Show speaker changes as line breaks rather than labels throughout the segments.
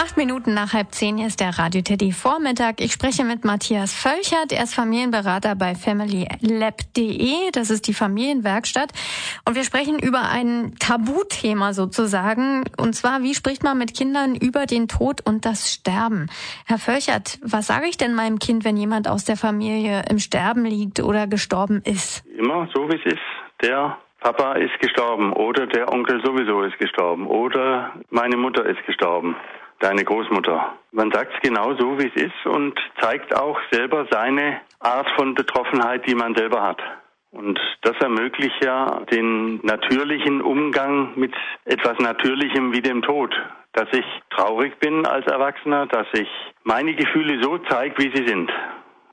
Acht Minuten nach halb zehn ist der Radio Teddy Vormittag. Ich spreche mit Matthias Völchert. Er ist Familienberater bei familylab.de. Das ist die Familienwerkstatt. Und wir sprechen über ein Tabuthema sozusagen. Und zwar, wie spricht man mit Kindern über den Tod und das Sterben? Herr Völchert, was sage ich denn meinem Kind, wenn jemand aus der Familie im Sterben liegt oder gestorben ist?
Immer so, wie es ist. Der Papa ist gestorben oder der Onkel sowieso ist gestorben oder meine Mutter ist gestorben deine Großmutter. Man sagt es genau so, wie es ist und zeigt auch selber seine Art von Betroffenheit, die man selber hat. Und das ermöglicht ja den natürlichen Umgang mit etwas Natürlichem wie dem Tod. Dass ich traurig bin als Erwachsener, dass ich meine Gefühle so zeige, wie sie sind.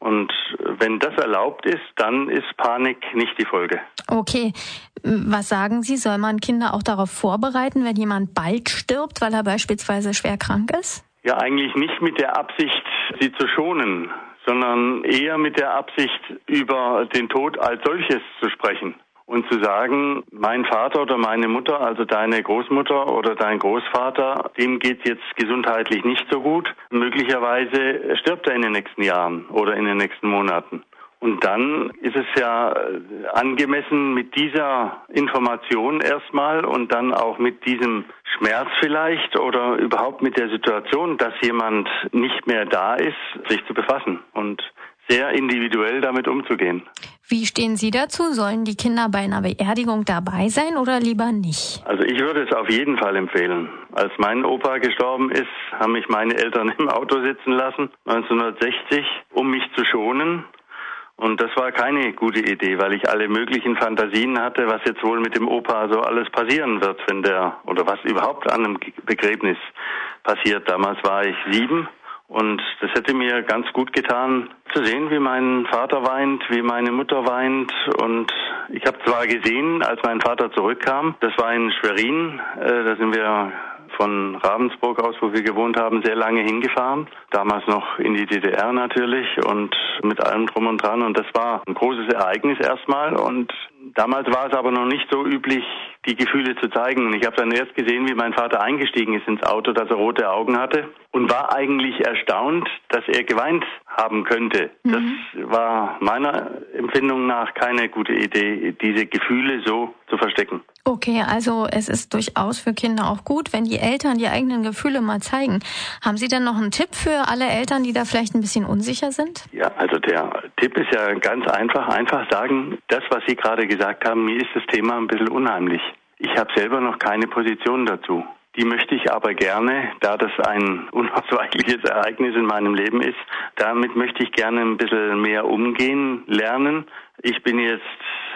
Und wenn das erlaubt ist, dann ist Panik nicht die Folge.
Okay. Was sagen Sie? Soll man Kinder auch darauf vorbereiten, wenn jemand bald stirbt, weil er beispielsweise schwer krank ist?
Ja, eigentlich nicht mit der Absicht, sie zu schonen, sondern eher mit der Absicht, über den Tod als solches zu sprechen und zu sagen, mein Vater oder meine Mutter, also deine Großmutter oder dein Großvater, dem geht jetzt gesundheitlich nicht so gut. Möglicherweise stirbt er in den nächsten Jahren oder in den nächsten Monaten. Und dann ist es ja angemessen mit dieser Information erstmal und dann auch mit diesem Schmerz vielleicht oder überhaupt mit der Situation, dass jemand nicht mehr da ist, sich zu befassen und sehr individuell damit umzugehen.
Wie stehen Sie dazu? Sollen die Kinder bei einer Beerdigung dabei sein oder lieber nicht?
Also ich würde es auf jeden Fall empfehlen. Als mein Opa gestorben ist, haben mich meine Eltern im Auto sitzen lassen, 1960, um mich zu schonen. Und das war keine gute Idee, weil ich alle möglichen Fantasien hatte, was jetzt wohl mit dem Opa so alles passieren wird, wenn der, oder was überhaupt an einem Begräbnis passiert. Damals war ich sieben und das hätte mir ganz gut getan, zu sehen, wie mein Vater weint, wie meine Mutter weint. Und ich habe zwar gesehen, als mein Vater zurückkam, das war in Schwerin, äh, da sind wir von Ravensburg aus, wo wir gewohnt haben, sehr lange hingefahren. Damals noch in die DDR natürlich und mit allem drum und dran. Und das war ein großes Ereignis erstmal. Und damals war es aber noch nicht so üblich, die Gefühle zu zeigen. Und ich habe dann erst gesehen, wie mein Vater eingestiegen ist ins Auto, dass er rote Augen hatte und war eigentlich erstaunt, dass er geweint haben könnte. Mhm. Das war meiner Empfindung nach keine gute Idee, diese Gefühle so zu verstecken.
Okay, also es ist durchaus für Kinder auch gut, wenn die Eltern die eigenen Gefühle mal zeigen. Haben Sie denn noch einen Tipp für alle Eltern, die da vielleicht ein bisschen unsicher sind?
Ja, also der Tipp ist ja ganz einfach. Einfach sagen, das, was Sie gerade gesagt haben, mir ist das Thema ein bisschen unheimlich. Ich habe selber noch keine Position dazu. Die möchte ich aber gerne, da das ein unausweichliches Ereignis in meinem Leben ist, damit möchte ich gerne ein bisschen mehr umgehen, lernen. Ich bin jetzt,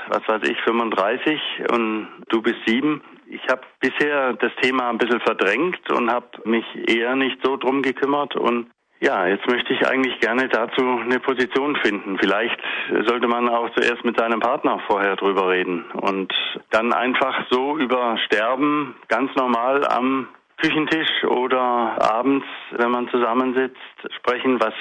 was weiß ich, 35 und du bist sieben. Ich habe bisher das Thema ein bisschen verdrängt und habe mich eher nicht so drum gekümmert und ja, jetzt möchte ich eigentlich gerne dazu eine Position finden. Vielleicht sollte man auch zuerst mit seinem Partner vorher drüber reden und dann einfach so über Sterben ganz normal am Küchentisch oder abends, wenn man zusammensitzt, sprechen, was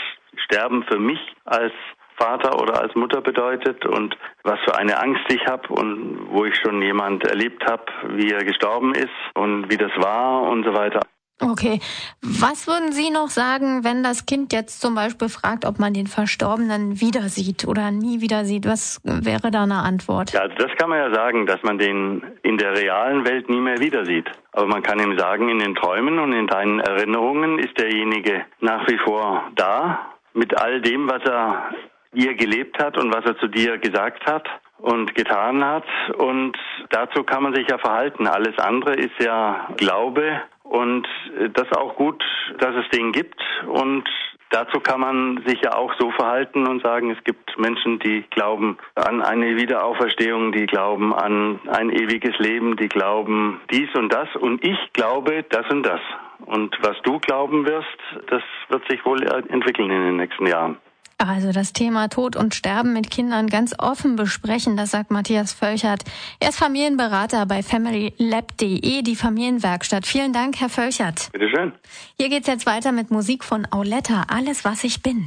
Sterben für mich als Vater oder als Mutter bedeutet und was für eine Angst ich habe und wo ich schon jemand erlebt habe, wie er gestorben ist und wie das war und so weiter.
Okay. Was würden Sie noch sagen, wenn das Kind jetzt zum Beispiel fragt, ob man den Verstorbenen wieder sieht oder nie wieder sieht? Was wäre da eine Antwort?
Ja, also das kann man ja sagen, dass man den in der realen Welt nie mehr wieder sieht. Aber man kann ihm sagen, in den Träumen und in deinen Erinnerungen ist derjenige nach wie vor da mit all dem, was er dir gelebt hat und was er zu dir gesagt hat und getan hat. Und dazu kann man sich ja verhalten. Alles andere ist ja Glaube und das auch gut, dass es den gibt. Und dazu kann man sich ja auch so verhalten und sagen, es gibt Menschen, die glauben an eine Wiederauferstehung, die glauben an ein ewiges Leben, die glauben dies und das. Und ich glaube das und das. Und was du glauben wirst, das wird sich wohl entwickeln in den nächsten Jahren.
Also das Thema Tod und Sterben mit Kindern ganz offen besprechen, das sagt Matthias Völchert. Er ist Familienberater bei familylab.de, die Familienwerkstatt. Vielen Dank, Herr Völchert.
Bitte schön.
Hier geht's jetzt weiter mit Musik von Auletta, Alles, was ich bin.